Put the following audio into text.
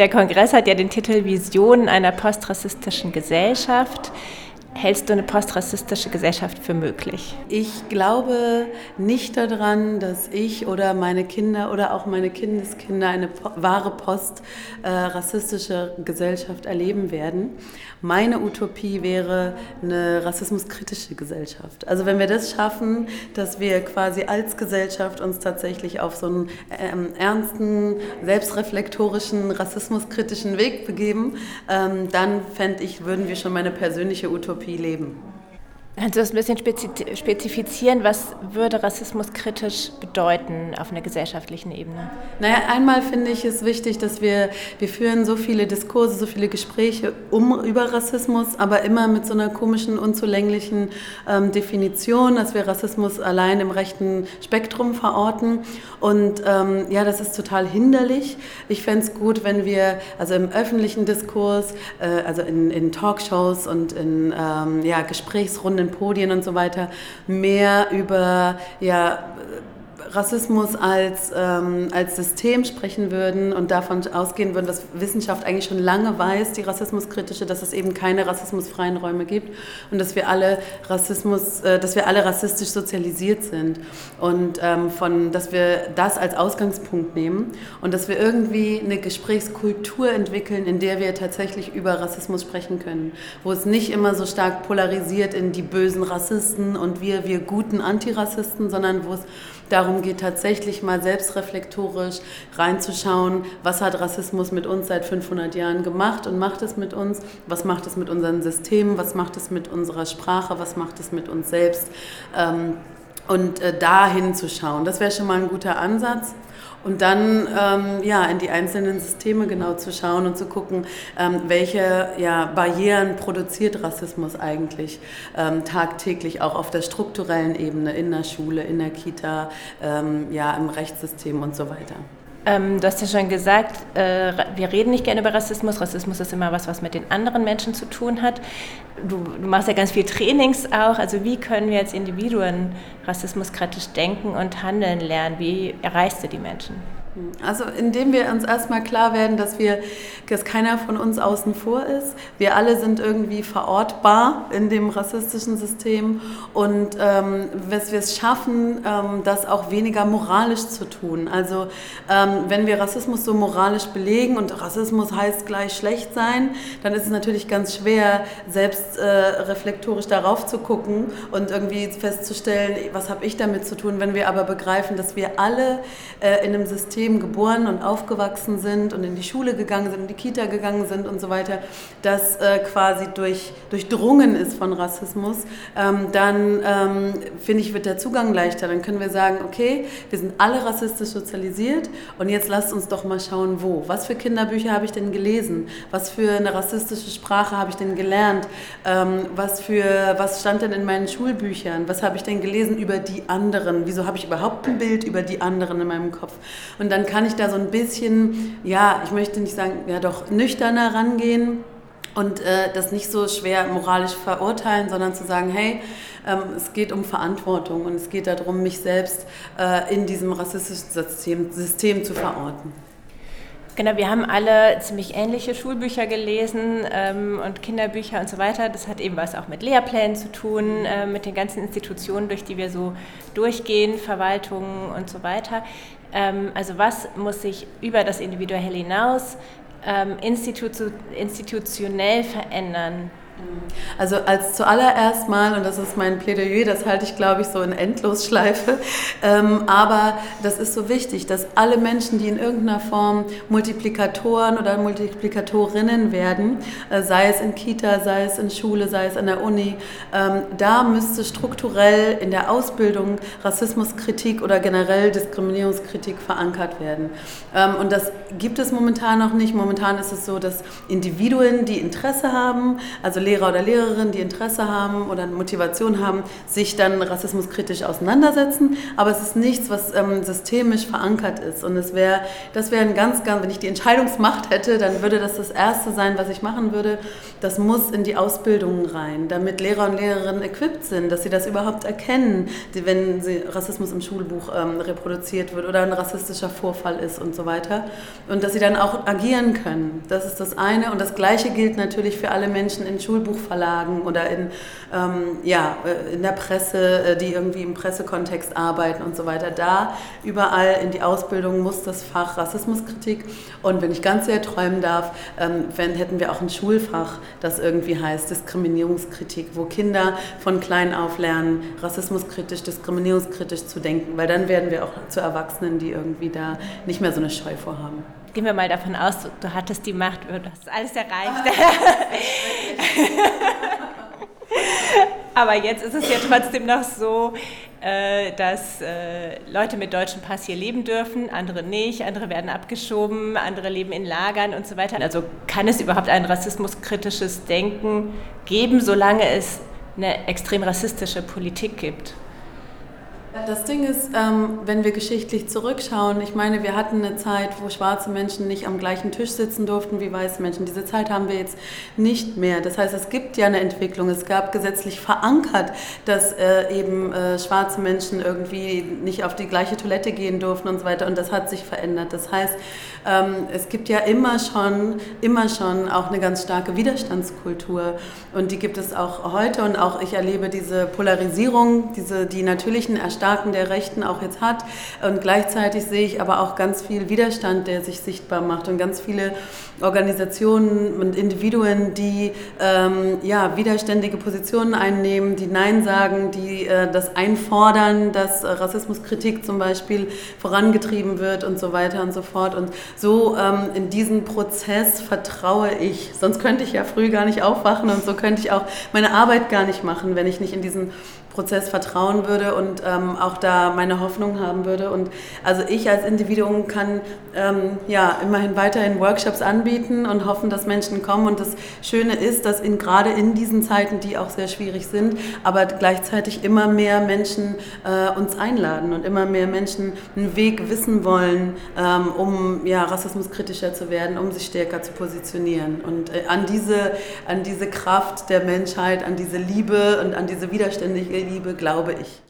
der Kongress hat ja den Titel Visionen einer postrassistischen Gesellschaft. Hältst du eine postrassistische Gesellschaft für möglich? Ich glaube nicht daran, dass ich oder meine Kinder oder auch meine Kindeskinder eine wahre postrassistische äh, Gesellschaft erleben werden. Meine Utopie wäre eine rassismuskritische Gesellschaft. Also wenn wir das schaffen, dass wir quasi als Gesellschaft uns tatsächlich auf so einen ähm, ernsten, selbstreflektorischen, rassismuskritischen Weg begeben, ähm, dann fände ich, würden wir schon meine persönliche Utopie leben. Kannst du das ein bisschen spezifizieren? Was würde Rassismus kritisch bedeuten auf einer gesellschaftlichen Ebene? Naja, einmal finde ich es wichtig, dass wir, wir führen so viele Diskurse, so viele Gespräche um, über Rassismus, aber immer mit so einer komischen, unzulänglichen ähm, Definition, dass wir Rassismus allein im rechten Spektrum verorten. Und ähm, ja, das ist total hinderlich. Ich fände es gut, wenn wir also im öffentlichen Diskurs, äh, also in, in Talkshows und in ähm, ja, Gesprächsrunden, Podien und so weiter mehr über ja, Rassismus als, ähm, als System sprechen würden und davon ausgehen würden, dass Wissenschaft eigentlich schon lange weiß, die rassismuskritische, dass es eben keine rassismusfreien Räume gibt und dass wir alle Rassismus, äh, dass wir alle rassistisch sozialisiert sind und ähm, von, dass wir das als Ausgangspunkt nehmen und dass wir irgendwie eine Gesprächskultur entwickeln, in der wir tatsächlich über Rassismus sprechen können, wo es nicht immer so stark polarisiert in die bösen Rassisten und wir, wir guten Antirassisten, sondern wo es darum geht, tatsächlich mal selbstreflektorisch reinzuschauen, was hat Rassismus mit uns seit 500 Jahren gemacht und macht es mit uns, was macht es mit unseren Systemen, was macht es mit unserer Sprache, was macht es mit uns selbst. Ähm, und äh, dahin zu schauen, das wäre schon mal ein guter Ansatz. Und dann ähm, ja, in die einzelnen Systeme genau zu schauen und zu gucken, ähm, welche ja, Barrieren produziert Rassismus eigentlich ähm, tagtäglich, auch auf der strukturellen Ebene, in der Schule, in der Kita, ähm, ja, im Rechtssystem und so weiter. Ähm, du hast ja schon gesagt, äh, wir reden nicht gerne über Rassismus. Rassismus ist immer was, was mit den anderen Menschen zu tun hat. Du, du machst ja ganz viel Trainings auch. Also wie können wir als Individuen rassismuskritisch denken und handeln lernen? Wie erreichst du die Menschen? Also indem wir uns erstmal klar werden, dass wir, dass keiner von uns außen vor ist. Wir alle sind irgendwie verortbar in dem rassistischen System und ähm, dass wir es schaffen, ähm, das auch weniger moralisch zu tun. Also ähm, wenn wir Rassismus so moralisch belegen und Rassismus heißt gleich schlecht sein, dann ist es natürlich ganz schwer, selbst äh, reflektorisch darauf zu gucken und irgendwie festzustellen, was habe ich damit zu tun, wenn wir aber begreifen, dass wir alle äh, in einem System System geboren und aufgewachsen sind und in die Schule gegangen sind, in die Kita gegangen sind und so weiter, das äh, quasi durch, durchdrungen ist von Rassismus, ähm, dann ähm, finde ich, wird der Zugang leichter. Dann können wir sagen, okay, wir sind alle rassistisch sozialisiert und jetzt lasst uns doch mal schauen, wo. Was für Kinderbücher habe ich denn gelesen? Was für eine rassistische Sprache habe ich denn gelernt? Ähm, was, für, was stand denn in meinen Schulbüchern? Was habe ich denn gelesen über die anderen? Wieso habe ich überhaupt ein Bild über die anderen in meinem Kopf? Und dann kann ich da so ein bisschen, ja, ich möchte nicht sagen, ja doch nüchterner rangehen und äh, das nicht so schwer moralisch verurteilen, sondern zu sagen, hey, ähm, es geht um Verantwortung und es geht darum, mich selbst äh, in diesem rassistischen System, System zu verorten. Genau, wir haben alle ziemlich ähnliche Schulbücher gelesen ähm, und Kinderbücher und so weiter. Das hat eben was auch mit Lehrplänen zu tun, äh, mit den ganzen Institutionen, durch die wir so durchgehen, Verwaltungen und so weiter. Ähm, also was muss sich über das Individuelle hinaus ähm, institu institutionell verändern, also als zuallererst mal, und das ist mein Plädoyer, das halte ich, glaube ich, so in Endlosschleife, ähm, aber das ist so wichtig, dass alle Menschen, die in irgendeiner Form Multiplikatoren oder Multiplikatorinnen werden, äh, sei es in Kita, sei es in Schule, sei es an der Uni, ähm, da müsste strukturell in der Ausbildung Rassismuskritik oder generell Diskriminierungskritik verankert werden. Ähm, und das gibt es momentan noch nicht. Momentan ist es so, dass Individuen, die Interesse haben, also Lehrer oder Lehrerinnen, die Interesse haben oder eine Motivation haben, sich dann rassismuskritisch auseinandersetzen. Aber es ist nichts, was ähm, systemisch verankert ist. Und es wäre, das wäre ein ganz, ganz, wenn ich die Entscheidungsmacht hätte, dann würde das das Erste sein, was ich machen würde. Das muss in die Ausbildungen rein, damit Lehrer und Lehrerinnen equipped sind, dass sie das überhaupt erkennen, wenn Rassismus im Schulbuch ähm, reproduziert wird oder ein rassistischer Vorfall ist und so weiter. Und dass sie dann auch agieren können. Das ist das eine. Und das Gleiche gilt natürlich für alle Menschen in Schulbuchverlagen oder in, ähm, ja, äh, in der Presse, äh, die irgendwie im Pressekontext arbeiten und so weiter. Da überall in die Ausbildung muss das Fach Rassismuskritik. Und wenn ich ganz sehr träumen darf, ähm, wenn, hätten wir auch ein Schulfach, das irgendwie heißt Diskriminierungskritik, wo Kinder von klein auf lernen, rassismuskritisch, diskriminierungskritisch zu denken, weil dann werden wir auch zu Erwachsenen, die irgendwie da nicht mehr so eine Scheu vorhaben. Gehen wir mal davon aus, du hattest die Macht, du hast alles erreicht. Aber jetzt ist es ja trotzdem noch so, äh, dass äh, Leute mit deutschem Pass hier leben dürfen, andere nicht, andere werden abgeschoben, andere leben in Lagern und so weiter. Also kann es überhaupt ein rassismuskritisches Denken geben, solange es eine extrem rassistische Politik gibt? Das Ding ist, ähm, wenn wir geschichtlich zurückschauen, ich meine, wir hatten eine Zeit, wo schwarze Menschen nicht am gleichen Tisch sitzen durften wie weiße Menschen. Diese Zeit haben wir jetzt nicht mehr. Das heißt, es gibt ja eine Entwicklung. Es gab gesetzlich verankert, dass äh, eben äh, schwarze Menschen irgendwie nicht auf die gleiche Toilette gehen durften und so weiter. Und das hat sich verändert. Das heißt, ähm, es gibt ja immer schon, immer schon auch eine ganz starke Widerstandskultur. Und die gibt es auch heute. Und auch ich erlebe diese Polarisierung, diese, die natürlichen Erscheinungen Erstarken der Rechten auch jetzt hat. Und gleichzeitig sehe ich aber auch ganz viel Widerstand, der sich sichtbar macht und ganz viele Organisationen und Individuen, die ähm, ja, widerständige Positionen einnehmen, die Nein sagen, die äh, das einfordern, dass Rassismuskritik zum Beispiel vorangetrieben wird und so weiter und so fort. Und so ähm, in diesen Prozess vertraue ich. Sonst könnte ich ja früh gar nicht aufwachen und so könnte ich auch meine Arbeit gar nicht machen, wenn ich nicht in diesen Prozess vertrauen würde und ähm, auch da meine Hoffnung haben würde. Und also ich als Individuum kann ähm, ja immerhin weiterhin Workshops anbieten und hoffen, dass Menschen kommen. Und das Schöne ist, dass in, gerade in diesen Zeiten, die auch sehr schwierig sind, aber gleichzeitig immer mehr Menschen äh, uns einladen und immer mehr Menschen einen Weg wissen wollen, ähm, um ja, rassismuskritischer zu werden, um sich stärker zu positionieren. Und äh, an, diese, an diese Kraft der Menschheit, an diese Liebe und an diese widerständige Liebe glaube ich.